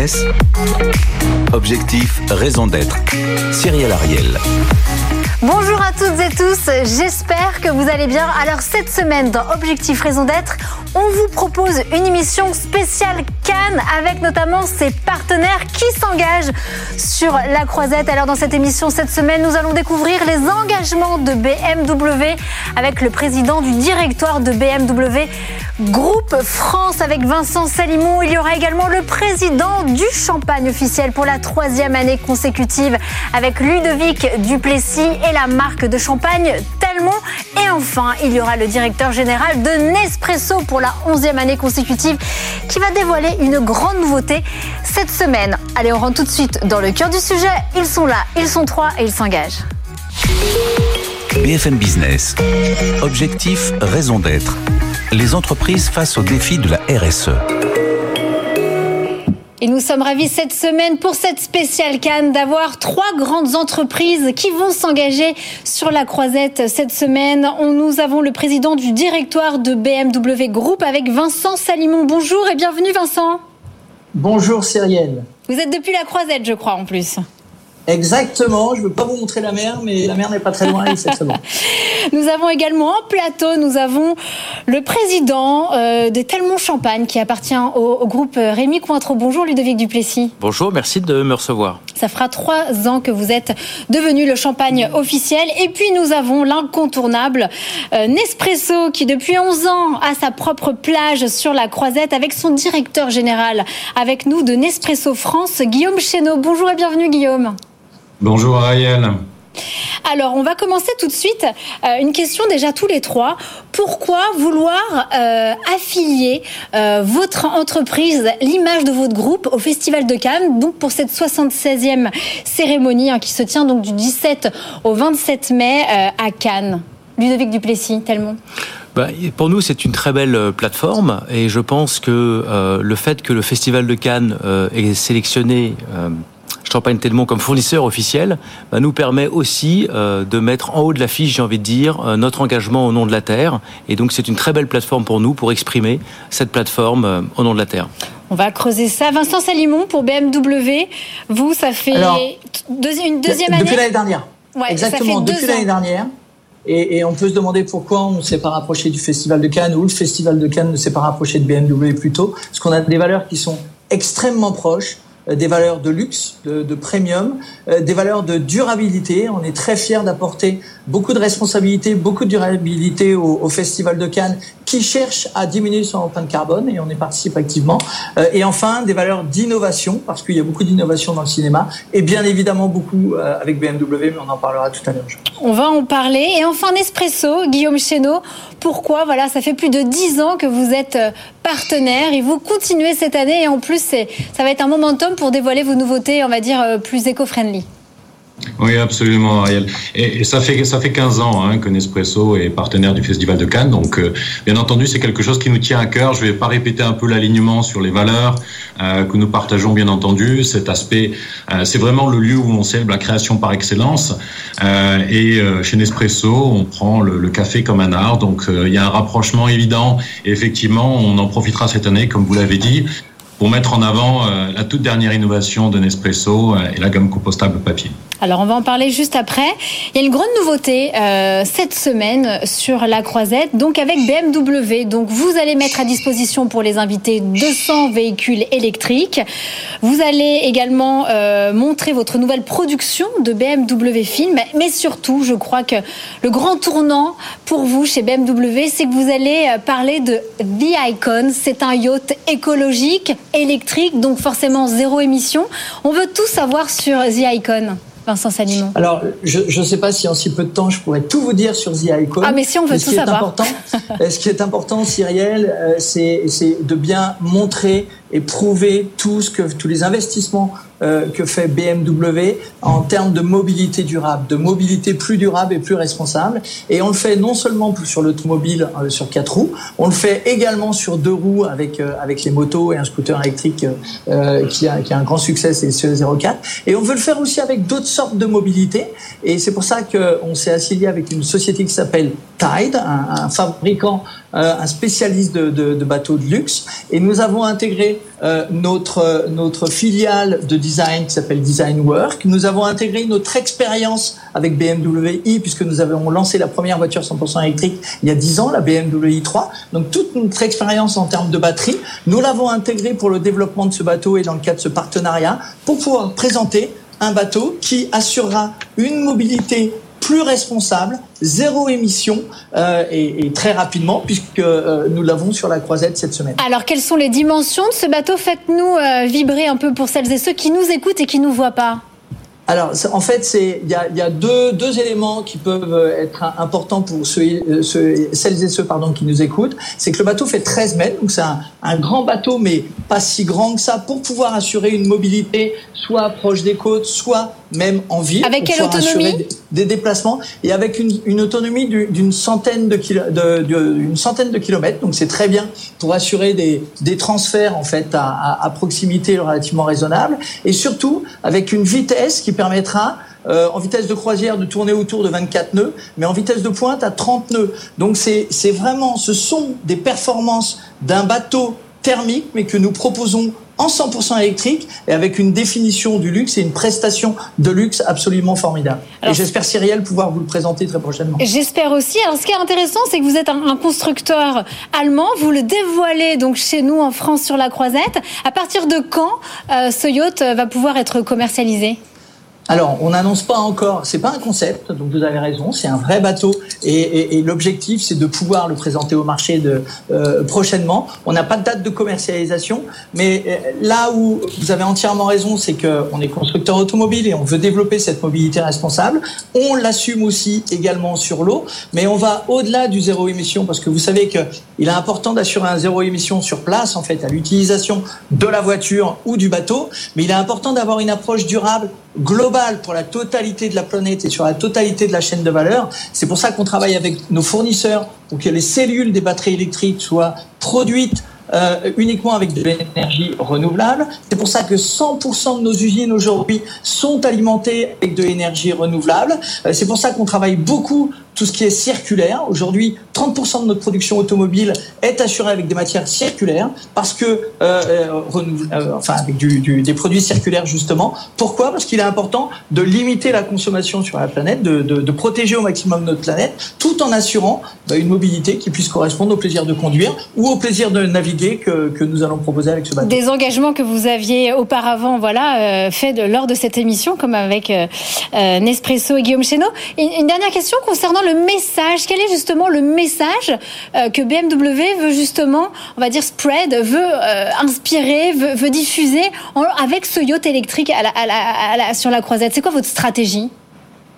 Business. Objectif, raison d'être. Cyril Ariel. Bonjour à toutes et tous, j'espère que vous allez bien. Alors cette semaine dans Objectif Raison d'être, on vous propose une émission spéciale Cannes avec notamment ses partenaires qui s'engagent sur la croisette. Alors dans cette émission cette semaine, nous allons découvrir les engagements de BMW avec le président du directoire de BMW Groupe France avec Vincent Salimon. Il y aura également le président du Champagne officiel pour la troisième année consécutive avec Ludovic Duplessis et la marque de champagne Et enfin, il y aura le directeur général de Nespresso pour la onzième année consécutive qui va dévoiler une grande nouveauté cette semaine. Allez, on rentre tout de suite dans le cœur du sujet. Ils sont là, ils sont trois et ils s'engagent. BFM Business. Objectif, raison d'être. Les entreprises face aux défis de la RSE. Et nous sommes ravis cette semaine pour cette spéciale Cannes d'avoir trois grandes entreprises qui vont s'engager sur la croisette cette semaine. On, nous avons le président du directoire de BMW Group avec Vincent Salimon. Bonjour et bienvenue Vincent. Bonjour Cyrielle. Vous êtes depuis la croisette je crois en plus. Exactement, je ne veux pas vous montrer la mer, mais la mer n'est pas très loin et c'est très bon. Nous avons également en plateau, nous avons le président euh, des Telmont Champagne qui appartient au, groupe Rémi Cointreau. Bonjour Ludovic Duplessis. Bonjour, merci de me recevoir. Ça fera trois ans que vous êtes devenu le champagne officiel. Et puis nous avons l'incontournable euh, Nespresso qui depuis 11 ans a sa propre plage sur la croisette avec son directeur général avec nous de Nespresso France, Guillaume Chéneau. Bonjour et bienvenue Guillaume. Bonjour Ariel. Alors, on va commencer tout de suite. Euh, une question déjà tous les trois. Pourquoi vouloir euh, affilier euh, votre entreprise, l'image de votre groupe au Festival de Cannes, donc pour cette 76e cérémonie hein, qui se tient donc du 17 au 27 mai à Cannes Ludovic Duplessis, tellement. Bah, pour nous, c'est une très belle plateforme et je pense que le fait que le Festival de Cannes ait sélectionné Champagne Telmont comme fournisseur officiel bah, nous permet aussi euh, de mettre en haut de l'affiche, j'ai envie de dire, euh, notre engagement au nom de la Terre. Et donc c'est une très belle plateforme pour nous pour exprimer cette plateforme euh, au nom de la Terre. On va creuser ça. Vincent Salimon pour BMW, vous, ça fait une deuxième année Depuis l'année dernière. Exactement, depuis l'année dernière. Et, et, on peut se demander pourquoi on ne s'est pas rapproché du Festival de Cannes ou le Festival de Cannes ne s'est pas rapproché de BMW plus tôt. Parce qu'on a des valeurs qui sont extrêmement proches. Euh, des valeurs de luxe, de, premium, euh, des valeurs de durabilité. On est très fiers d'apporter beaucoup de responsabilités, beaucoup de durabilité au, au, Festival de Cannes qui cherche à diminuer son empreinte carbone et on y participe activement. Euh, et enfin, des valeurs d'innovation parce qu'il y a beaucoup d'innovation dans le cinéma et bien évidemment beaucoup avec BMW, mais on en parlera tout à l'heure. On va en parler. Et enfin, Nespresso, Guillaume Chéneau, pourquoi Voilà, ça fait plus de dix ans que vous êtes partenaire et vous continuez cette année et en plus, ça va être un momentum pour dévoiler vos nouveautés, on va dire, euh, plus éco-friendly. Oui, absolument, Ariel. Et, ça fait ça fait 15 ans hein, que Nespresso est partenaire du Festival de Cannes. Donc, euh, bien entendu, c'est quelque chose qui nous tient à cœur. Je ne vais pas répéter un peu l'alignement sur les valeurs euh, que nous partageons, bien entendu. Cet aspect, c'est vraiment le lieu où on célèbre la création par excellence. et chez Nespresso, on prend le, le, café comme un art. Donc, il y a un rapprochement évident. Et effectivement, on en profitera cette année, comme vous l'avez dit, pour mettre en avant euh, la toute dernière innovation de Nespresso euh, et la gamme compostable papier. Alors on va en parler juste après. Il y a une grande nouveauté euh, cette semaine sur la croisette, donc avec BMW. Donc vous allez mettre à disposition pour les invités 200 véhicules électriques. Vous allez également euh, montrer votre nouvelle production de BMW Film, mais surtout, je crois que le grand tournant pour vous chez BMW, c'est que vous allez euh, parler de The Icon. C'est un yacht écologique, électrique, donc forcément zéro émission. On veut tout savoir sur The Icon. Vincent Alors, je ne sais pas si en si peu de temps, je pourrais tout vous dire sur The Icon. Ah, mais si on veut tout savoir. Important, ce qui est important, Cyrielle, euh, c'est de bien montrer et prouver tout ce que, tous les investissements euh, que fait BMW en termes de mobilité durable, de mobilité plus durable et plus responsable. Et on le fait non seulement sur l'automobile euh, sur quatre roues, on le fait également sur deux roues avec euh, avec les motos et un scooter électrique qui, a, qui a un grand succès, c'est le CE04. Et on veut le faire aussi avec d'autres sortes de mobilité. Et c'est pour ça qu'on s'est affilié avec une société qui s'appelle Tide, un fabricant, un spécialiste de, bateaux de luxe. Et nous avons intégré euh, notre notre filiale de design qui s'appelle Design Work. Nous avons intégré notre expérience avec BMW i puisque nous avons lancé la première voiture 100% électrique il y a 10 ans, la BMW i3. Donc toute notre expérience en termes de batterie, nous l'avons intégrée pour le développement de ce bateau et dans le cadre de ce partenariat pour pouvoir présenter un bateau qui assurera une mobilité plus responsable, zéro émission euh, et, très rapidement puisque euh, nous l'avons sur la croisette cette semaine. Alors quelles sont les dimensions de ce bateau? Faites-nous euh, vibrer un peu pour celles et ceux qui nous écoutent et qui nous voient pas. Alors, en fait, il y a, y a deux, deux, éléments qui peuvent être importants pour ceux, ceux, celles et ceux pardon qui nous écoutent. C'est que le bateau fait 13 mètres, donc c'est un, un, grand bateau, mais pas si grand que ça, pour pouvoir assurer une mobilité soit proche des côtes, soit même en ville. Avec quelle autonomie des, des, déplacements et avec une, une autonomie d'une centaine de, de, de, une centaine de kilomètres. Donc c'est très bien pour assurer des, des transferts en fait à, à, à proximité relativement raisonnable et surtout avec une vitesse qui permettra euh, en vitesse de croisière de tourner autour de 24 nœuds, mais en vitesse de pointe à 30 nœuds. Donc c'est vraiment, ce sont des performances d'un bateau thermique, mais que nous proposons en 100% électrique et avec une définition du luxe et une prestation de luxe absolument formidable. et j'espère, Cyrielle, pouvoir vous le présenter très prochainement. J'espère aussi. Alors, ce qui est intéressant, c'est que vous êtes un, constructeur allemand. Vous le dévoilez donc chez nous en France sur la Croisette. À partir de quand euh, ce yacht va pouvoir être commercialisé? Alors, on n'annonce pas encore, c'est pas un concept, donc vous avez raison, c'est un vrai bateau et, et, et l'objectif c'est de pouvoir le présenter au marché de, euh, prochainement. On n'a pas de date de commercialisation, mais euh, là où vous avez entièrement raison, c'est qu'on est constructeur automobile et on veut développer cette mobilité responsable. On l'assume aussi également sur l'eau, mais on va au-delà du zéro émission parce que vous savez qu'il est important d'assurer un zéro émission sur place, en fait, à l'utilisation de la voiture ou du bateau, mais il est important d'avoir une approche durable global pour la totalité de la planète et sur la totalité de la chaîne de valeur. C'est pour ça qu'on travaille avec nos fournisseurs pour que les cellules des batteries électriques soient produites euh, uniquement avec de l'énergie renouvelable. C'est pour ça que 100% de nos usines aujourd'hui sont alimentées avec de l'énergie renouvelable. Euh, c'est pour ça qu'on travaille beaucoup tout ce qui est circulaire. Aujourd'hui, 30% de notre production automobile est assurée avec des matières circulaires parce que, euh, euh, euh, enfin, avec des produits circulaires justement. Pourquoi? Parce qu'il est important de limiter la consommation sur la planète, de, de, protéger au maximum notre planète, tout en assurant bah, une mobilité qui puisse correspondre au plaisir de conduire ou au plaisir de naviguer que, que nous allons proposer avec ce bateau. Des engagements que vous aviez auparavant, voilà, fait lors de cette émission, comme avec Nespresso et Guillaume Chéneau. Une, une dernière question concernant le message. Quel est justement le message euh, que BMW veut justement, on va dire, spread, veut euh, inspirer, veut, diffuser avec ce yacht électrique sur la croisette? C'est quoi votre stratégie?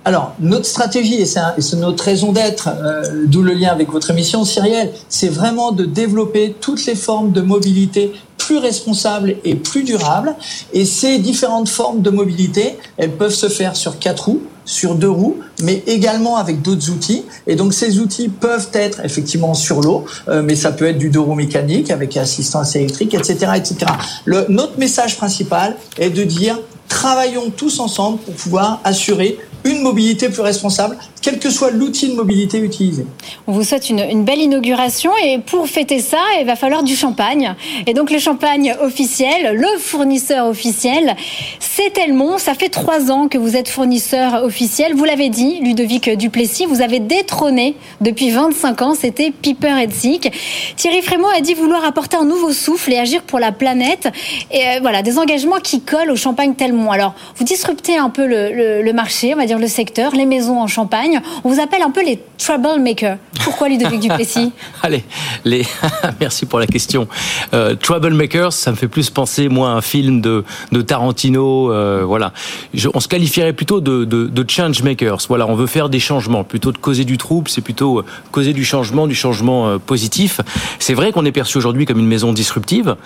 Alors, notre stratégie, et c'est notre raison d'être, euh, d'où le lien avec votre émission, Cyrielle, c'est vraiment de développer toutes les formes de mobilité plus responsables et plus durables. Et ces différentes formes de mobilité, elles peuvent se faire sur quatre roues, sur deux roues, mais également avec d'autres outils. Et donc ces outils peuvent être effectivement sur l'eau, euh, mais ça peut être du deux roues mécanique avec assistance électrique, etc., etc. Le, notre message principal est de dire travaillons tous ensemble pour pouvoir assurer une mobilité plus responsable, quel que soit l'outil de mobilité utilisé. On vous souhaite une, belle inauguration et pour fêter ça, il va falloir du champagne. Et donc le champagne officiel, le fournisseur officiel, c'est Telmont. Ça fait trois ans que vous êtes fournisseur officiel. Vous l'avez dit, Ludovic Duplessis, vous avez détrôné depuis 25 ans, c'était Piper Sick. Thierry Frémaux a dit vouloir apporter un nouveau souffle et agir pour la planète. Et euh, voilà, des engagements qui collent au champagne Telmont. Alors, vous disruptez un peu le marché, on va dire le secteur, les maisons en Champagne. On vous appelle un peu les troublemakers. Pourquoi Ludovic Duplessis? Allez, les... merci pour la question. Euh, troublemakers, ça me fait plus penser, moi, à un film de, de Tarantino. Euh, voilà. Je, on se qualifierait plutôt de, de, de changemakers. Voilà, on veut faire des changements. Plutôt de causer du trouble, c'est plutôt euh, causer du changement, du changement positif. C'est vrai qu'on est perçu aujourd'hui comme une maison disruptive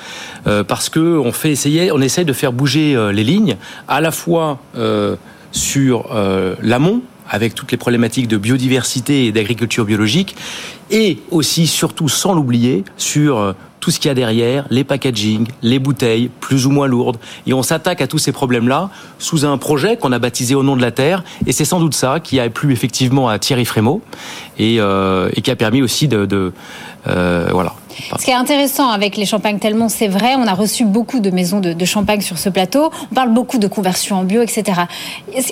euh, parce que on fait essayer, on essaye de faire bouger les lignes, à la fois sur euh, l'amont, avec toutes les problématiques de biodiversité et d'agriculture biologique, et aussi, surtout, sans l'oublier, sur tout ce qu'il y a derrière, les packaging, les bouteilles, plus ou moins lourdes. Et on s'attaque à tous ces problèmes-là sous un projet qu'on a baptisé Au nom de la Terre. Et c'est sans doute ça qui a plu effectivement à Thierry Frémaux et, euh, qui a permis aussi de... euh, voilà. Ce qui est intéressant avec les champagnes Telmont, c'est vrai, on a reçu beaucoup de maisons de, champagne sur ce plateau. On parle beaucoup de conversion en bio, etc.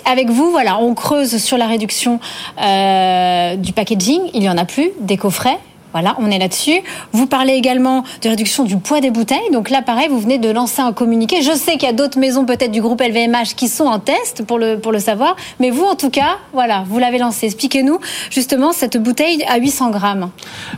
Avec vous, voilà, on creuse sur la réduction euh, du packaging. Il y en a plus, des coffrets. Voilà, on est là-dessus. Vous parlez également de réduction du poids des bouteilles. Donc là, pareil, vous venez de lancer un communiqué. Je sais qu'il y a d'autres maisons peut-être du groupe LVMH qui sont en test pour le, pour le savoir. Mais vous, en tout cas, voilà, vous l'avez lancé. Expliquez-nous justement cette bouteille à 800 grammes.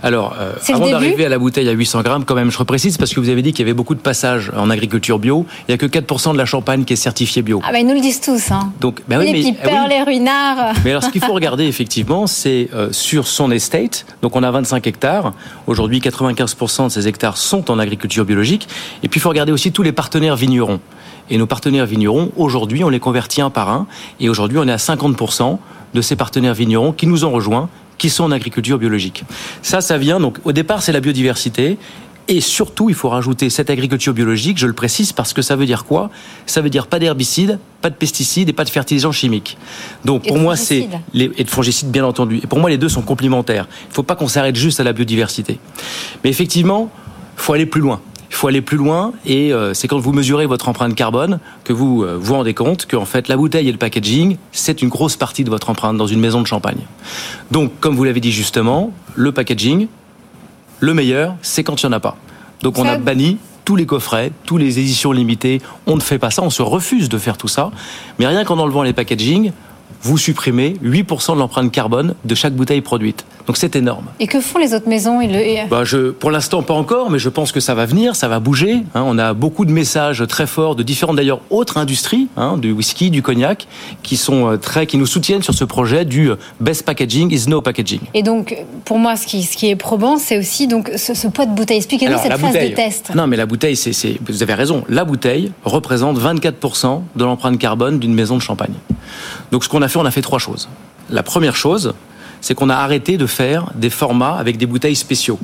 Alors, euh, avant d'arriver à la bouteille à 800 grammes, quand même, je reprécise parce que vous avez dit qu'il y avait beaucoup de passages en agriculture bio. Il n'y a que 4% de la champagne qui est certifiée bio. Ah ben, ils nous le disent tous. Hein. Donc, oui, les mais, ah les ruinards. Mais alors, ce qu'il faut regarder, effectivement, c'est euh, sur son estate. Donc, on a 25 hectares Aujourd'hui, 95% de ces hectares sont en agriculture biologique. Et puis, il faut regarder aussi tous les partenaires vignerons. Et nos partenaires vignerons, aujourd'hui, on les convertit un par un. Et aujourd'hui, on est à 50% de ces partenaires vignerons qui nous ont rejoints, qui sont en agriculture biologique. Ça, ça vient, donc, au départ, c'est la biodiversité. Et surtout, il faut rajouter cette agriculture biologique, je le précise, parce que ça veut dire quoi? Ça veut dire pas d'herbicides, pas de pesticides et pas de fertilisants chimiques. Donc pour moi, c'est les et de fongicides bien entendu. Et pour moi, les deux sont complémentaires. Il ne faut pas qu'on s'arrête juste à la biodiversité. Mais effectivement, il faut aller plus loin. Il faut aller plus loin et euh, c'est quand vous mesurez votre empreinte carbone que vous euh, vous rendez compte qu'en fait la bouteille et le packaging, c'est une grosse partie de votre empreinte dans une maison de champagne. Donc comme vous l'avez dit justement, le packaging, le meilleur, c'est quand il n'y en a pas. Donc on a banni tous les coffrets, tous les éditions limitées. On ne fait pas ça, on se refuse de faire tout ça. Mais rien qu'en enlevant les packaging, vous supprimez 8% de l'empreinte carbone de chaque bouteille produite. Donc c'est énorme. Et que font les autres maisons bah, je, Pour l'instant, pas encore, mais je pense que ça va venir, ça va bouger. Hein. on a beaucoup de messages très forts de différentes d'ailleurs autres industries, hein, du whisky, du cognac, qui sont euh, très, qui nous soutiennent sur ce projet du euh, best packaging is no packaging. Et donc, pour moi, ce qui, ce qui est probant, c'est aussi donc ce, poids de bouteille. Expliquez-nous cette phase de test. Non, mais la bouteille, c'est, vous avez raison. La bouteille représente 24% de l'empreinte carbone d'une maison de champagne. Donc, ce a fait, on a fait trois choses. La première chose, c'est qu'on a arrêté de faire des formats avec des bouteilles spéciaux.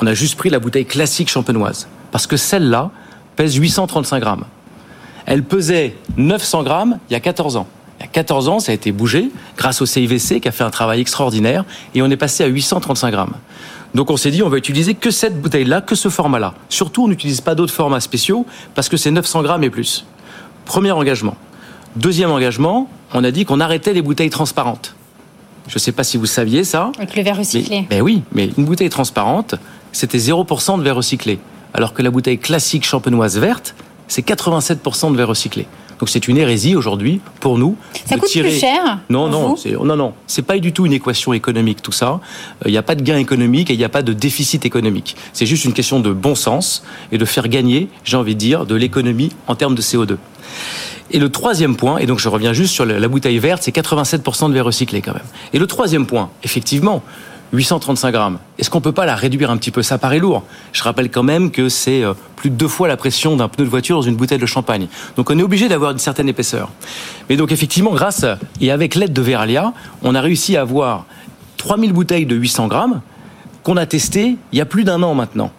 On a juste pris la bouteille classique champenoise. Parce que celle-là pèse 835 grammes. Elle pesait 900 grammes il y a 14 ans. Il y a 14 ans, ça a été bougé grâce au CIVC qui a fait un travail extraordinaire et on est passé à 835 grammes. Donc on s'est dit, on va utiliser que cette bouteille-là, que ce format-là. Surtout, on n'utilise pas d'autres formats spéciaux parce que c'est 900 grammes et plus. Premier engagement. Deuxième engagement, on a dit qu'on arrêtait les bouteilles transparentes. Je ne sais pas si vous saviez ça. Avec le verre recyclé. ben oui, mais une bouteille transparente, c'était 0% de verre recyclé. Alors que la bouteille classique champenoise verte, c'est 87% de verre recyclé. Donc c'est une hérésie aujourd'hui pour nous. Ça coûte plus cher Non, non, non, non. C'est pas du tout une équation économique tout ça. Il n'y a pas de gain économique et il n'y a pas de déficit économique. C'est juste une question de bon sens et de faire gagner, j'ai envie de dire, de l'économie en termes de CO2. Et le troisième point, et donc je reviens juste sur la bouteille verte, c'est 87% de verre recyclé quand même. Et le troisième point, effectivement, 835 grammes. Est-ce qu'on peut pas la réduire un petit peu? Ça paraît lourd. Je rappelle quand même que c'est euh, plus de deux fois la pression d'un pneu de voiture dans une bouteille de champagne. Donc on est obligé d'avoir une certaine épaisseur. Mais donc effectivement, grâce et avec l'aide de Veralia, on a réussi à avoir 3000 bouteilles de 800 grammes qu'on a testées il y a plus d'un an maintenant.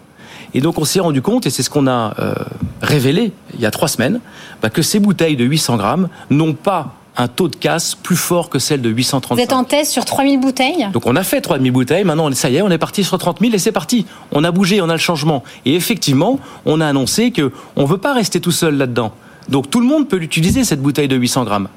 Et donc on s'est rendu compte, et c'est ce qu'on a euh, révélé il y a trois semaines, bah, que ces bouteilles de 800 grammes n'ont pas un taux de casse plus fort que celle de 835. Vous êtes en test sur 3000 bouteilles? Donc on a fait 3000 bouteilles, maintenant ça y est, on est parti sur 30 000 et c'est parti. On a bougé, on a le changement. Et effectivement, on a annoncé qu'on ne veut pas rester tout seul là-dedans. Donc tout le monde peut l'utiliser, cette bouteille de 800 grammes.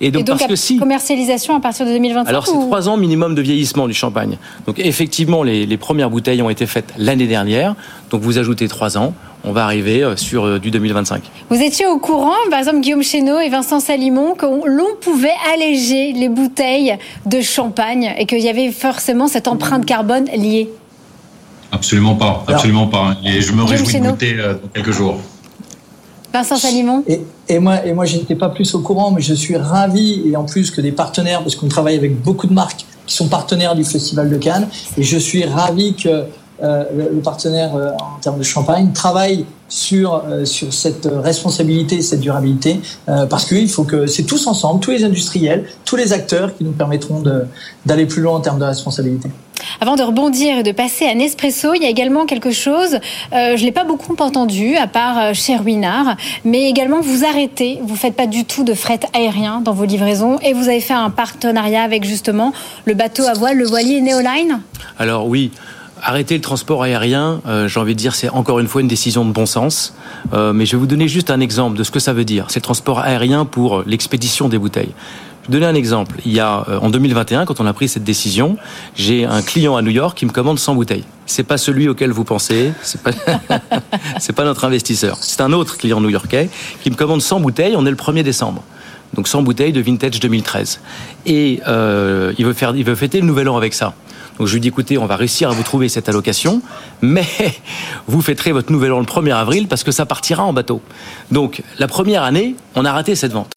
Et donc, parce que si, commercialisation à partir de 2025 Alors c'est trois ans minimum de vieillissement du champagne. Donc effectivement, les, les premières bouteilles ont été faites l'année dernière. Donc vous ajoutez trois ans, on va arriver euh, sur euh, du 2025. Vous étiez au courant, par exemple Guillaume Chéneau et Vincent Salimon, que l'on pouvait alléger les bouteilles de champagne et qu'il y avait forcément cette empreinte carbone liée? Absolument pas, absolument pas. Et je me réjouis de goûter euh, dans quelques jours. Vincent Salimon et, et, moi, et moi je n'étais pas plus au courant, mais je suis ravi, et en plus que des partenaires, parce qu'on travaille avec beaucoup de marques qui sont partenaires du Festival de Cannes, et je suis ravi que euh, le, partenaire euh, en termes de champagne travaille sur euh, sur cette responsabilité, cette durabilité, parce qu'il faut que c'est tous ensemble, tous les industriels, tous les acteurs qui nous permettront d'aller plus loin en termes de responsabilité. Avant de rebondir et de passer à Nespresso, il y a également quelque chose, euh, je l'ai pas beaucoup entendu, à part euh, chez Ruinard, mais également vous arrêtez, vous faites pas du tout de fret aérien dans vos livraisons et vous avez fait un partenariat avec justement le bateau à voile, le voilier Neoline? Alors oui, arrêter le transport aérien, euh, j'ai envie de dire, c'est encore une fois une décision de bon sens. Mais je vais vous donner juste un exemple de ce que ça veut dire. C'est le transport aérien pour l'expédition des bouteilles. Je donner un exemple. Il y a euh, en 2021, quand on a pris cette décision, j'ai un client à New York qui me commande 100 bouteilles. C'est pas celui auquel vous pensez, c'est pas c'est pas notre investisseur. C'est un autre client new-yorkais qui me commande 100 bouteilles. On est le 1er décembre. Donc 100 bouteilles de vintage 2013. Et euh, il veut faire, il veut fêter le nouvel an avec ça. Donc je lui dis écoutez, on va réussir à vous trouver cette allocation, mais vous fêterez votre nouvel an le 1er avril parce que ça partira en bateau. Donc la première année, on a raté cette vente.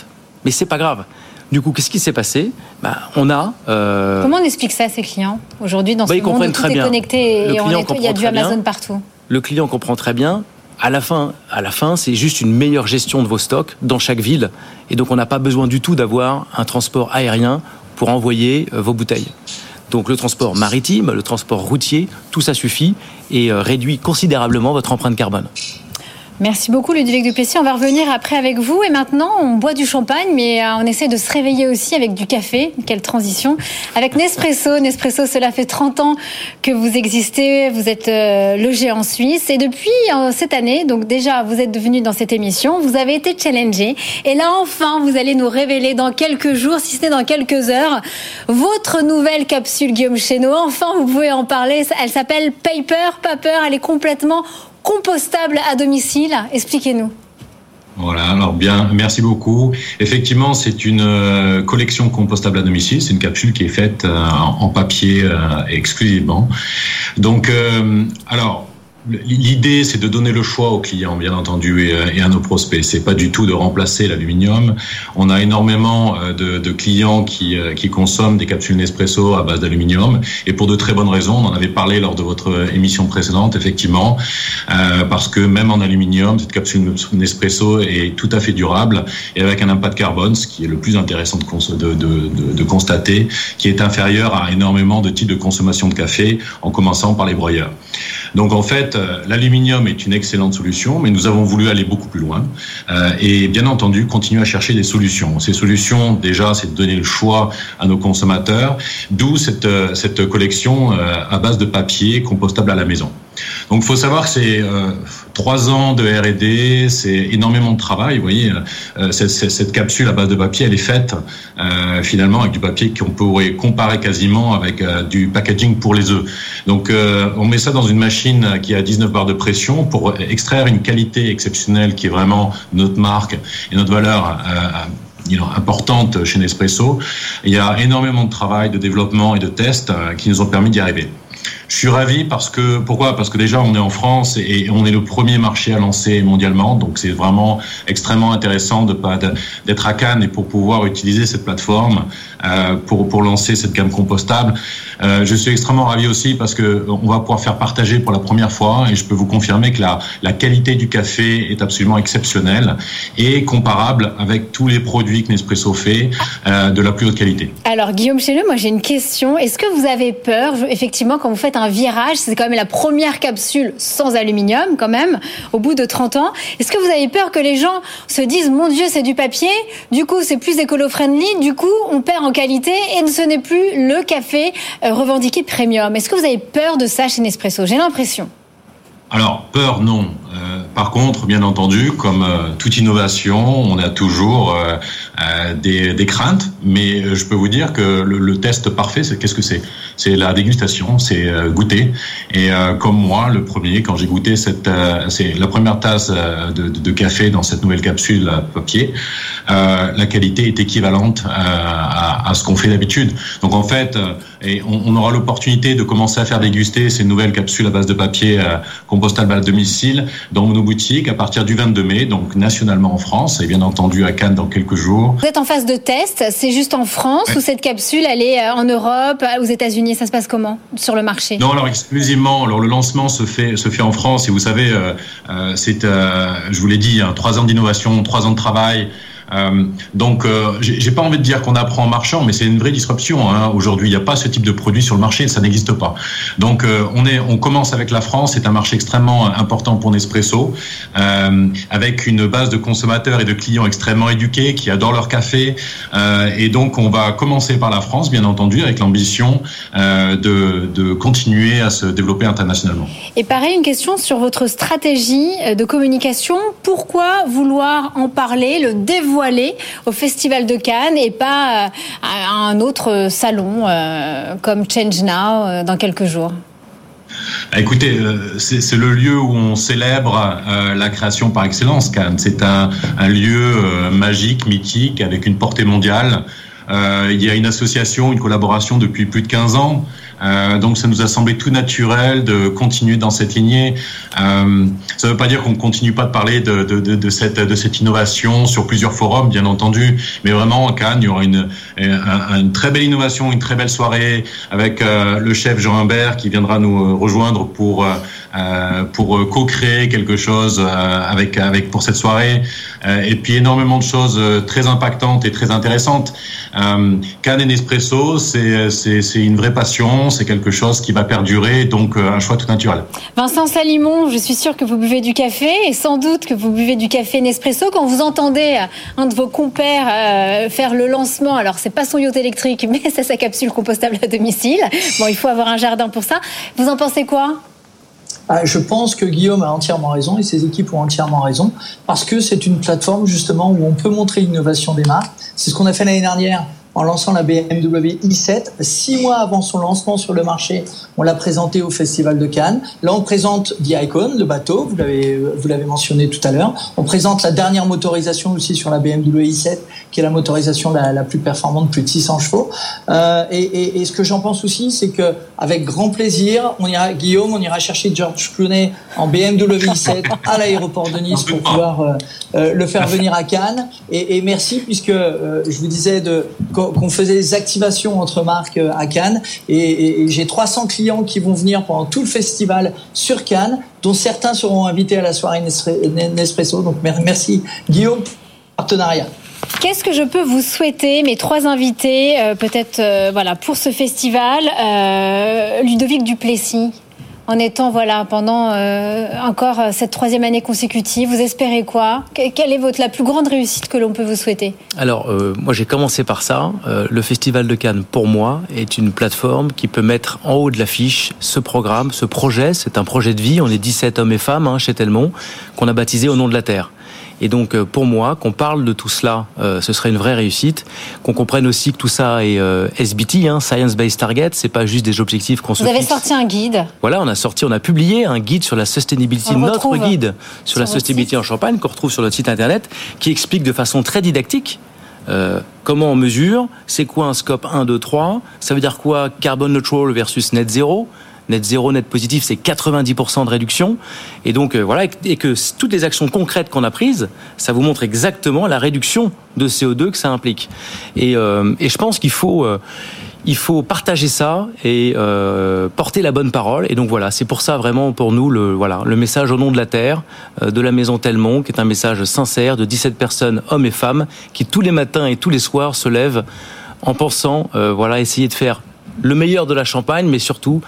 Mais c'est pas grave. Du coup, qu'est-ce qui s'est passé? Bah, On a. Euh... Comment on explique ça à ses clients aujourd'hui dans bah, ce monde où tout est connecté et il y a du Amazon partout? Le client comprend très bien. À la fin, à la fin, c'est juste une meilleure gestion de vos stocks dans chaque ville, et donc on n'a pas besoin du tout d'avoir un transport aérien pour envoyer euh, vos bouteilles. Donc le transport maritime, le transport routier, tout ça suffit et euh, réduit considérablement votre empreinte carbone. Merci beaucoup Ludovic Duplessis. On va revenir après avec vous. Et maintenant, on boit du champagne, mais euh, on essaie de se réveiller aussi avec du café. Quelle transition. Avec Nespresso. Nespresso, cela fait 30 ans que vous existez. Vous êtes euh, logé en Suisse. Et depuis euh, cette année, donc déjà, vous êtes venu dans cette émission. Vous avez été challengé. Et là, enfin, vous allez nous révéler dans quelques jours, si ce n'est dans quelques heures, votre nouvelle capsule Guillaume Chéneau. Enfin, vous pouvez en parler. Elle s'appelle Paper. Paper, elle est complètement compostable à domicile. Expliquez-nous. Voilà, alors bien, merci beaucoup. Effectivement, c'est une euh, collection compostable à domicile. C'est une capsule qui est faite euh, en papier euh, exclusivement. Donc, alors, L'idée, c'est de donner le choix aux clients, bien entendu, et, euh, à nos prospects. C'est pas du tout de remplacer l'aluminium. On a énormément euh, de, clients qui, euh, qui consomment des capsules Nespresso à base d'aluminium, et pour de très bonnes raisons. On en avait parlé lors de votre émission précédente, effectivement, parce que même en aluminium, cette capsule Nespresso est tout à fait durable et avec un impact carbone, ce qui est le plus intéressant de, de constater, qui est inférieur à énormément de types de consommation de café, en commençant par les broyeurs. Donc en fait, euh, l'aluminium est une excellente solution, mais nous avons voulu aller beaucoup plus loin euh, et bien entendu continuer à chercher des solutions. Ces solutions, déjà, c'est de donner le choix à nos consommateurs, d'où cette, euh, cette collection à base de papier compostable à la maison. Donc, il faut savoir que c'est euh, trois ans de R&D, c'est énormément de travail. Vous voyez, euh, cette, cette, capsule à base de papier, elle est faite euh, finalement avec du papier qu'on pourrait comparer quasiment avec du packaging pour les œufs. Donc, on met ça dans une machine qui a 19 barres de pression pour extraire une qualité exceptionnelle qui est vraiment notre marque et notre valeur importante chez Nespresso. Il y a énormément de travail, de développement et de tests qui nous ont permis d'y arriver. Je suis ravi parce que pourquoi? Parce que déjà on est en France et on est le premier marché à lancer mondialement, donc c'est vraiment extrêmement intéressant d'être à Cannes et pour pouvoir utiliser cette plateforme euh, pour pour lancer cette gamme compostable. Euh, je suis extrêmement ravi aussi parce que on va pouvoir faire partager pour la première fois et je peux vous confirmer que la la qualité du café est absolument exceptionnelle et comparable avec tous les produits que Nespresso fait euh, de la plus haute qualité. Alors Guillaume Chéleux, moi j'ai une question. Est-ce que vous avez peur effectivement quand vous faites un virage. C'est quand même la première capsule sans aluminium, quand même, au bout de 30 ans. Est-ce que vous avez peur que les gens se disent, mon Dieu, c'est du papier, du coup, c'est plus écolo-friendly, du coup, on perd en qualité et ce n'est plus le café euh, revendiqué premium. Est-ce que vous avez peur de ça chez Nespresso? J'ai l'impression. Alors, peur, non. Euh, par contre, bien entendu, comme euh, toute innovation, on a toujours euh, des, craintes, mais je peux vous dire que le, test parfait, c'est qu'est-ce que c'est? C'est la dégustation, c'est goûter. Et comme moi, le premier, quand j'ai goûté cette, c'est la première tasse de, café dans cette nouvelle capsule papier, la qualité est équivalente à, à ce qu'on fait d'habitude. Donc en fait, et on, on aura l'opportunité de commencer à faire déguster ces nouvelles capsules à base de papier compostable à domicile dans nos boutiques à partir du 22 mai, donc nationalement en France et bien entendu à Cannes dans quelques jours. Vous êtes en phase de test, c'est juste en France ou cette capsule elle est euh, en Europe, aux États-Unis, ça se passe comment sur le marché? Non, alors exclusivement, alors le lancement se fait se fait en France et vous savez, euh, euh c'est, euh, je vous l'ai dit, hein, trois ans d'innovation, trois ans de travail. Donc, j'ai pas envie de dire qu'on apprend en marchant, mais c'est une vraie disruption. Hein. Aujourd'hui, il n'y a pas ce type de produit sur le marché, ça n'existe pas. Donc, on est, on commence avec la France. C'est un marché extrêmement important pour Nespresso, avec une base de consommateurs et de clients extrêmement éduqués qui adorent leur café. et donc, on va commencer par la France, bien entendu, avec l'ambition de, continuer à se développer internationalement. Et pareil, une question sur votre stratégie euh, de communication. Pourquoi vouloir en parler, le dévoiler au Festival de Cannes et pas euh, à un autre salon euh, comme Change Now dans quelques jours ah, Écoutez, c'est le lieu où on célèbre la création par excellence, Cannes. C'est un, lieu magique, mythique, avec une portée mondiale. il y a une association, une collaboration depuis plus de 15 ans. Euh, donc ça nous a semblé tout naturel de continuer dans cette lignée. Euh, ça ne veut pas dire qu'on continue pas de parler de, cette, innovation sur plusieurs forums, bien entendu, mais vraiment en Cannes, il y aura une, très belle innovation, une très belle soirée avec euh, le chef Jean Humbert qui viendra nous rejoindre pour pour co-créer quelque chose avec pour cette soirée. et puis énormément de choses très impactantes et très intéressantes. Cannes et Nespresso, c'est une vraie passion c'est quelque chose qui va perdurer, donc euh, un choix tout naturel. Vincent Salimon, je suis sûr que vous buvez du café et sans doute que vous buvez du café Nespresso. Quand vous entendez euh, un de vos compères euh, faire le lancement, alors c'est pas son yacht électrique, mais c'est sa capsule compostable à domicile. Bon, il faut avoir un jardin pour ça. Vous en pensez quoi? Ah, je pense que Guillaume a entièrement raison et ses équipes ont entièrement raison parce que c'est une plateforme justement où on peut montrer l'innovation des marques. C'est ce qu'on a fait l'année dernière en lançant la BMW i7. Six mois avant son lancement sur le marché, on l'a présenté au Festival de Cannes. Là, on présente The Icon, le bateau, vous l'avez, vous l'avez mentionné tout à l'heure. On présente la dernière motorisation aussi sur la BMW i7, qui est la motorisation la, plus performante, plus de 600 chevaux. Euh, et, ce que j'en pense aussi, c'est que avec grand plaisir, on ira, Guillaume, on ira chercher George Clooney en BMW i7 à l'aéroport de Nice pour pouvoir euh, euh, le faire venir à Cannes. Et, merci, puisque euh, je vous disais de qu'on faisait des activations entre marques euh, à Cannes. Et, j'ai 300 clients qui vont venir pendant tout le festival sur Cannes, dont certains seront invités à la soirée Nespresso. Donc merci Guillaume, partenariat. Qu'est-ce que je peux vous souhaiter, mes trois invités, euh, peut-être euh, voilà pour ce festival Ludovic Duplessis? En étant voilà pendant euh, encore cette troisième année consécutive Vous espérez quoi? Quelle est votre la plus grande réussite que l'on peut vous souhaiter? Alors euh, moi j'ai commencé par ça. Euh, le Festival de Cannes pour moi est une plateforme qui peut mettre en haut de l'affiche ce programme, ce projet. C'est un projet de vie. On est 17 hommes et femmes hein, chez Telmont qu'on a baptisé au nom de la Terre. Et donc, euh, pour moi, qu'on parle de tout cela, euh, ce serait une vraie réussite. Qu'on comprenne aussi que tout ça est euh, SBT, hein, Science Based Target. C'est pas juste des objectifs qu'on se Vous avez sorti un guide. Voilà, on a sorti, on a publié un guide sur la sustainability, notre guide sur, la sustainability en Champagne, qu'on retrouve sur notre site internet, qui explique de façon très didactique euh, comment on mesure, c'est quoi un scope 1, 2, 3, ça veut dire quoi carbon neutral versus net zéro, net zéro, net positif, c'est 90% de réduction. Et donc, euh, voilà, et que toutes les actions concrètes qu'on a prises, ça vous montre exactement la réduction de CO2 que ça implique. Et, euh, et je pense qu'il faut... Euh, il faut partager ça et porter la bonne parole. Et donc voilà, c'est pour ça vraiment pour nous le voilà le message au nom de la terre de la maison Telmont, qui est un message sincère de 17 personnes, hommes et femmes, qui tous les matins et tous les soirs se lèvent en pensant voilà essayer de faire le meilleur de la Champagne, mais surtout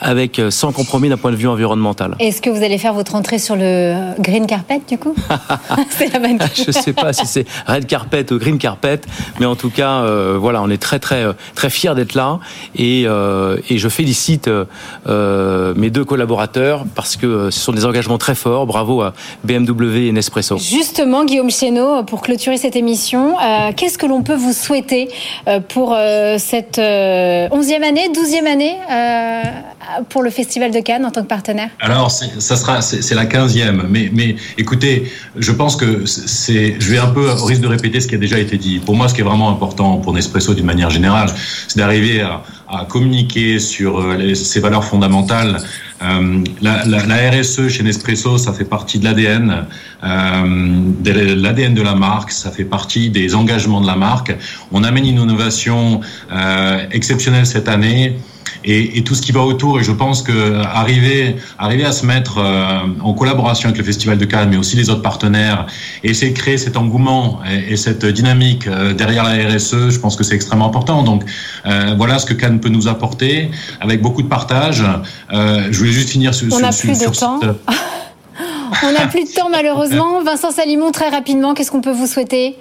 avec euh, sans compromis d'un point de vue environnemental. Est-ce que vous allez faire votre entrée sur le green carpet du coup C'est la bonne. Je ne sais pas si c'est red carpet ou green carpet, mais en tout cas, euh, voilà, on est très très euh, très fiers d'être là et, euh, et je félicite euh, mes deux collaborateurs parce que ce sont des engagements très forts. Bravo à BMW et Nespresso. Justement, Guillaume Chéneau, pour clôturer cette émission, qu'est-ce que l'on peut vous souhaiter pour cette onzième année, douzième année pour le Festival de Cannes en tant que partenaire Alors, ça sera, c'est la quinzième. Mais, mais écoutez, je pense que c'est, je vais un peu au risque de répéter ce qui a déjà été dit. Pour moi, ce qui est vraiment important pour Nespresso d'une manière générale, c'est d'arriver à, communiquer sur euh, ces valeurs fondamentales. Euh, la, RSE chez Nespresso, ça fait partie de l'ADN, euh, de l'ADN de la marque, ça fait partie des engagements de la marque. On amène une innovation euh, exceptionnelle cette année. Et, et, tout ce qui va autour. Et je pense que arriver, arriver à se mettre en collaboration avec le Festival de Cannes, mais aussi les autres partenaires, et essayer de créer cet engouement et, et cette dynamique derrière la RSE, je pense que c'est extrêmement important. Donc voilà ce que Cannes peut nous apporter, avec beaucoup de partage. je voulais juste finir sur, On sur, plus de temps. On n'a plus de temps malheureusement. Vincent Salimon, très rapidement, qu'est-ce qu'on peut vous souhaiter?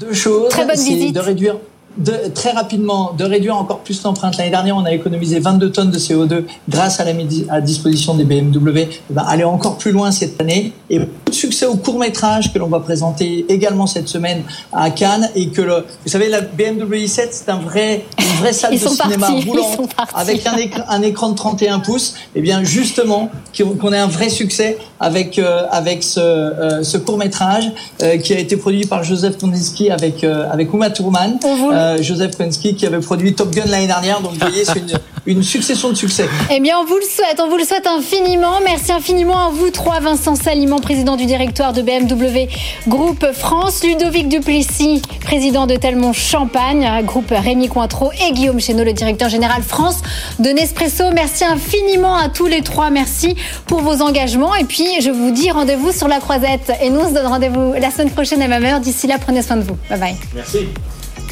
Deux choses. Très bonne visite. De réduire de, très rapidement de réduire encore plus l'empreinte. L'année dernière, on a économisé 22 tonnes de CO2 grâce à la, à disposition des BMW. Eh ben, aller encore plus loin cette année et succès au court métrage que l'on va présenter également cette semaine à Cannes et que le, vous savez, la BMW i7 c'est un vrai, une vraie salle de cinéma roulant avec un écran, un écran de 31 pouces. Et eh bien justement qu'on ait un vrai succès avec euh, avec ce, euh, ce court métrage euh, qui a été produit par Joseph Kondinsky avec avec Uma Thurman. Euh, Joseph Pensky qui avait produit Top Gun l'année dernière. Donc vous voyez, c'est une, une, succession de succès. Eh bien, on vous le souhaite, on vous le souhaite infiniment. Merci infiniment à vous trois, Vincent Saliment, président du directoire de BMW Groupe France, Ludovic Duplessis, président de Telmont Champagne, groupe Rémi Cointreau et Guillaume Chéneau, le directeur général France de Nespresso. Merci infiniment à tous les trois. Merci pour vos engagements. Et puis, je vous dis rendez-vous sur la croisette. Et nous, on se donne rendez-vous la semaine prochaine à même heure. D'ici là, prenez soin de vous. Bye bye. Merci.